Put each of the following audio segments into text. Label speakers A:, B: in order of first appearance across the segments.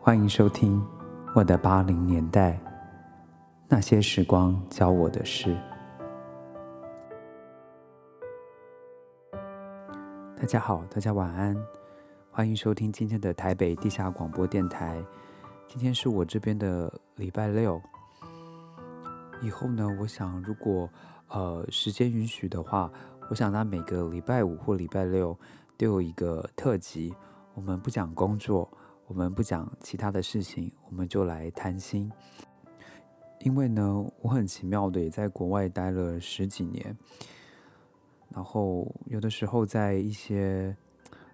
A: 欢迎收听我的八零年代那些时光教我的事。大家好，大家晚安，欢迎收听今天的台北地下广播电台。今天是我这边的礼拜六。以后呢，我想如果呃时间允许的话，我想在每个礼拜五或礼拜六都有一个特辑。我们不讲工作，我们不讲其他的事情，我们就来谈心。因为呢，我很奇妙的也在国外待了十几年，然后有的时候在一些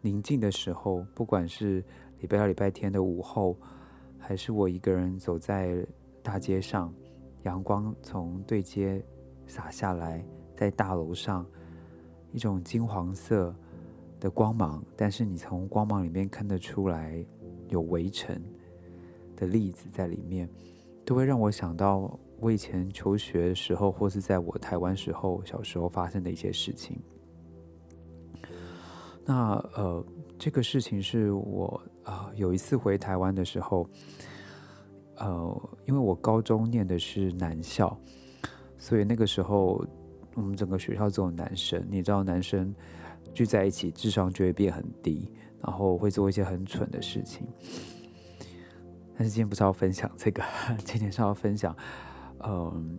A: 宁静的时候，不管是礼拜六、礼拜天的午后，还是我一个人走在大街上，阳光从对街洒下来，在大楼上，一种金黄色。的光芒，但是你从光芒里面看得出来有围城的例子在里面，都会让我想到我以前求学的时候，或是在我台湾时候小时候发生的一些事情。那呃，这个事情是我啊有一次回台湾的时候，呃，因为我高中念的是男校，所以那个时候我们整个学校只有男生，你知道男生。聚在一起，智商就会变很低，然后会做一些很蠢的事情。但是今天不是要分享这个，今天是要分享，嗯，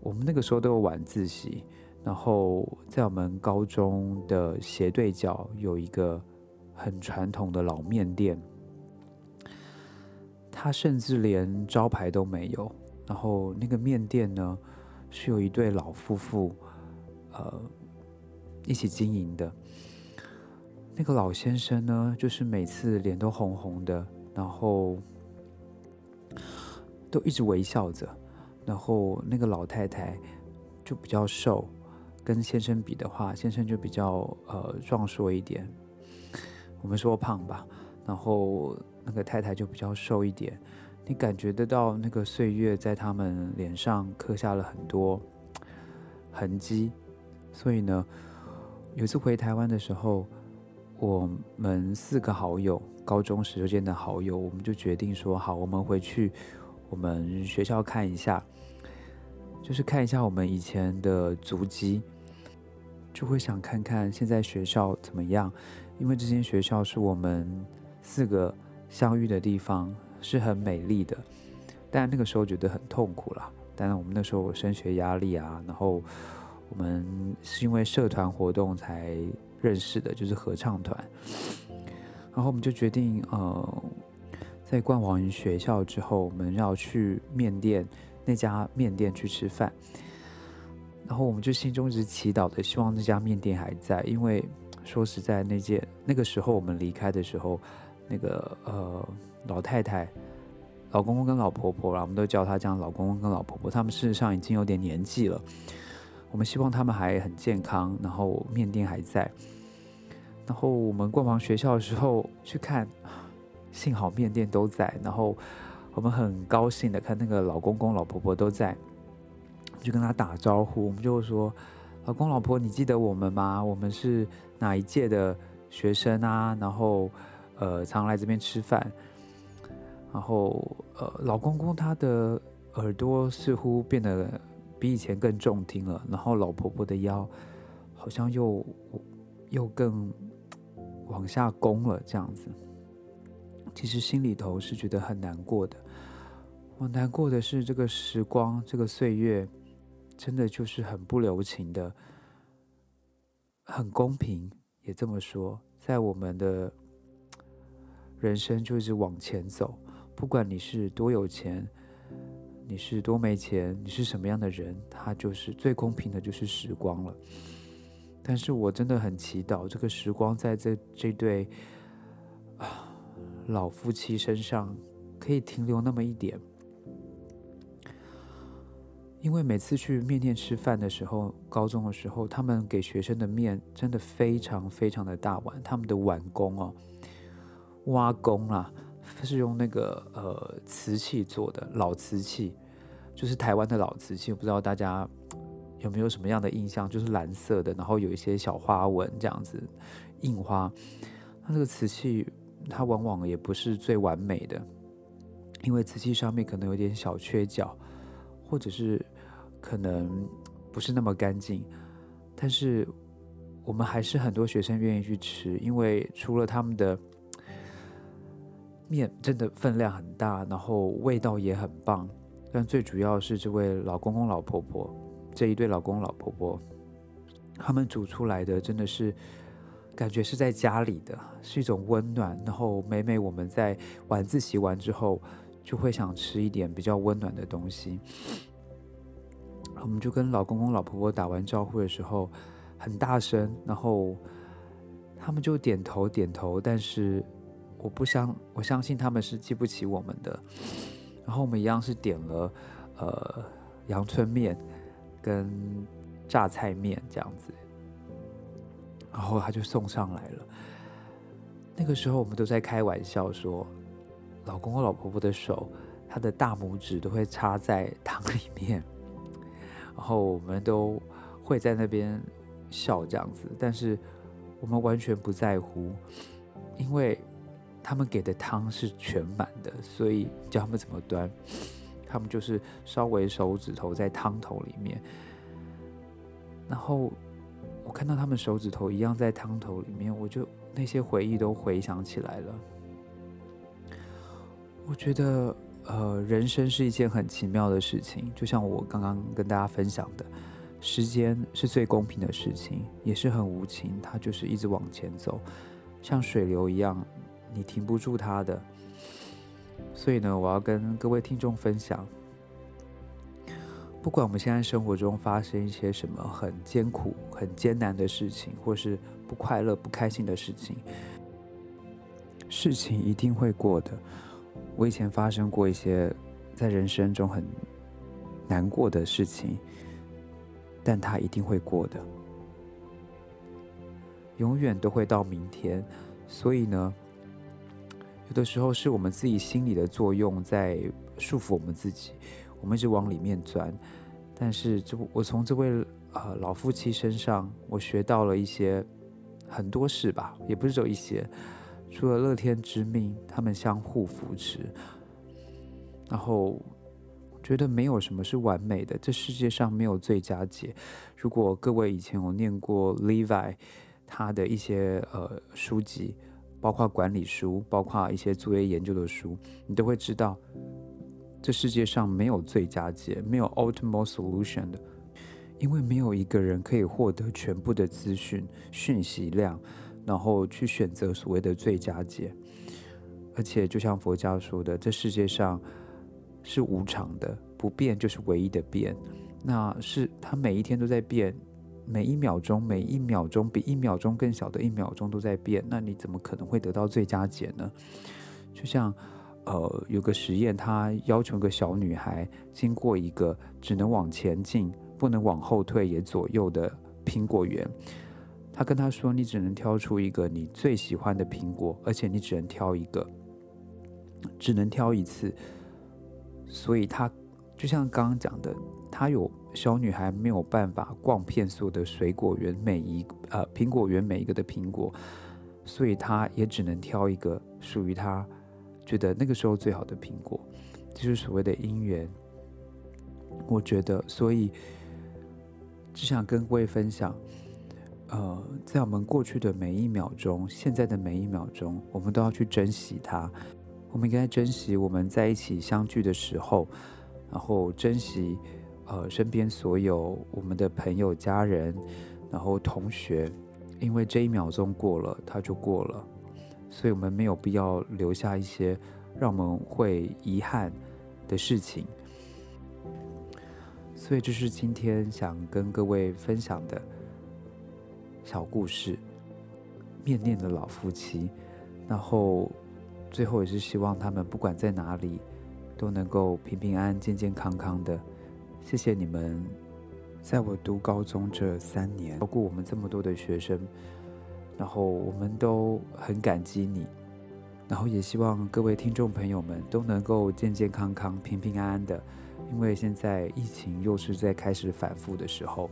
A: 我们那个时候都有晚自习，然后在我们高中的斜对角有一个很传统的老面店，它甚至连招牌都没有。然后那个面店呢，是有一对老夫妇，呃。一起经营的那个老先生呢，就是每次脸都红红的，然后都一直微笑着。然后那个老太太就比较瘦，跟先生比的话，先生就比较呃壮硕一点。我们说胖吧，然后那个太太就比较瘦一点。你感觉得到那个岁月在他们脸上刻下了很多痕迹，所以呢。有一次回台湾的时候，我们四个好友，高中时就见的好友，我们就决定说好，我们回去我们学校看一下，就是看一下我们以前的足迹，就会想看看现在学校怎么样，因为这间学校是我们四个相遇的地方，是很美丽的，但那个时候觉得很痛苦啦。当然我们那时候升学压力啊，然后。我们是因为社团活动才认识的，就是合唱团。然后我们就决定，呃，在逛完学校之后，我们要去面店那家面店去吃饭。然后我们就心中一直祈祷的，希望那家面店还在。因为说实在，那件那个时候我们离开的时候，那个呃老太太、老公公跟老婆婆啦，我们都叫他这样，老公公跟老婆婆，他们事实上已经有点年纪了。我们希望他们还很健康，然后面店还在。然后我们逛完学校的时候去看，幸好面店都在。然后我们很高兴的看那个老公公老婆婆都在，就跟他打招呼。我们就说：“老公老婆，你记得我们吗？我们是哪一届的学生啊？然后呃，常来这边吃饭。然后呃，老公公他的耳朵似乎变得……比以前更重听了，然后老婆婆的腰好像又又更往下弓了，这样子。其实心里头是觉得很难过的。我难过的是这个时光，这个岁月，真的就是很不留情的，很公平，也这么说，在我们的人生就一直往前走，不管你是多有钱。你是多没钱？你是什么样的人？他就是最公平的，就是时光了。但是我真的很祈祷，这个时光在这这对啊老夫妻身上可以停留那么一点。因为每次去面店吃饭的时候，高中的时候，他们给学生的面真的非常非常的大碗，他们的碗工哦，挖工啊。是用那个呃瓷器做的老瓷器，就是台湾的老瓷器，我不知道大家有没有什么样的印象，就是蓝色的，然后有一些小花纹这样子印花。它这个瓷器它往往也不是最完美的，因为瓷器上面可能有点小缺角，或者是可能不是那么干净。但是我们还是很多学生愿意去吃，因为除了他们的面真的分量很大，然后味道也很棒，但最主要是这位老公公老婆婆这一对老公老婆婆，他们煮出来的真的是。感觉是在家里的，是一种温暖。然后每每我们在晚自习完之后，就会想吃一点比较温暖的东西。我们就跟老公公、老婆婆打完招呼的时候，很大声，然后他们就点头点头。但是我不相，我相信他们是记不起我们的。然后我们一样是点了呃阳春面跟榨菜面这样子。然后他就送上来了。那个时候我们都在开玩笑说，老公和老婆婆的手，他的大拇指都会插在汤里面，然后我们都会在那边笑这样子。但是我们完全不在乎，因为他们给的汤是全满的，所以教他们怎么端，他们就是稍微手指头在汤头里面，然后。我看到他们手指头一样在汤头里面，我就那些回忆都回想起来了。我觉得，呃，人生是一件很奇妙的事情，就像我刚刚跟大家分享的，时间是最公平的事情，也是很无情，它就是一直往前走，像水流一样，你停不住它的。所以呢，我要跟各位听众分享。不管我们现在生活中发生一些什么很艰苦、很艰难的事情，或是不快乐、不开心的事情，事情一定会过的。我以前发生过一些在人生中很难过的事情，但它一定会过的，永远都会到明天。所以呢，有的时候是我们自己心理的作用在束缚我们自己。我们一直往里面钻，但是这我从这位呃老夫妻身上，我学到了一些很多事吧，也不是只有一些，除了乐天知命，他们相互扶持，然后觉得没有什么是完美的，这世界上没有最佳解。如果各位以前有念过 Levi 他的一些呃书籍，包括管理书，包括一些作业研究的书，你都会知道。这世界上没有最佳解，没有 ultimate solution 的，因为没有一个人可以获得全部的资讯讯息量，然后去选择所谓的最佳解。而且，就像佛教说的，这世界上是无常的，不变就是唯一的变。那是它每一天都在变，每一秒钟，每一秒钟比一秒钟更小的一秒钟都在变。那你怎么可能会得到最佳解呢？就像。呃，有个实验，他要求个小女孩经过一个只能往前进，不能往后退也左右的苹果园。他跟她说：“你只能挑出一个你最喜欢的苹果，而且你只能挑一个，只能挑一次。”所以，他就像刚刚讲的，他有小女孩没有办法逛遍所有的水果园，每一呃苹果园每一个的苹果，所以她也只能挑一个属于她。觉得那个时候最好的苹果，就是所谓的姻缘。我觉得，所以只想跟各位分享，呃，在我们过去的每一秒钟，现在的每一秒钟，我们都要去珍惜它。我们应该珍惜我们在一起相聚的时候，然后珍惜呃身边所有我们的朋友、家人，然后同学，因为这一秒钟过了，它就过了。所以，我们没有必要留下一些让我们会遗憾的事情。所以，这是今天想跟各位分享的小故事——面念的老夫妻。然后，最后也是希望他们不管在哪里，都能够平平安安、健健康康的。谢谢你们，在我读高中这三年，照顾我们这么多的学生。然后我们都很感激你，然后也希望各位听众朋友们都能够健健康康、平平安安的，因为现在疫情又是在开始反复的时候。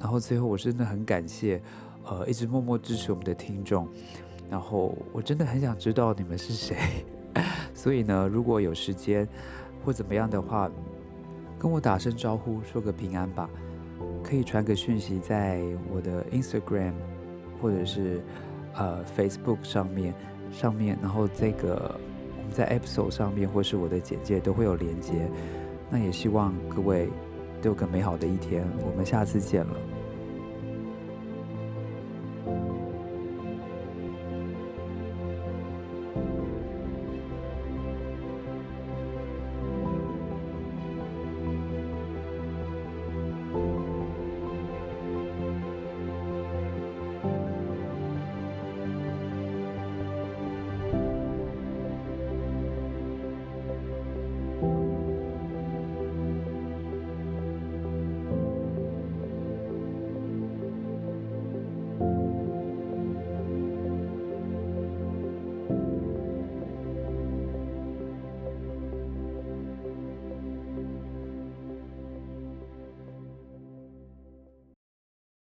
A: 然后最后，我真的很感谢，呃，一直默默支持我们的听众，然后我真的很想知道你们是谁，所以呢，如果有时间或怎么样的话，跟我打声招呼，说个平安吧。可以传个讯息在我的 Instagram 或者是呃 Facebook 上面上面，然后这个我们在 episode 上面或是我的简介都会有连接。那也希望各位都有个美好的一天，我们下次见了。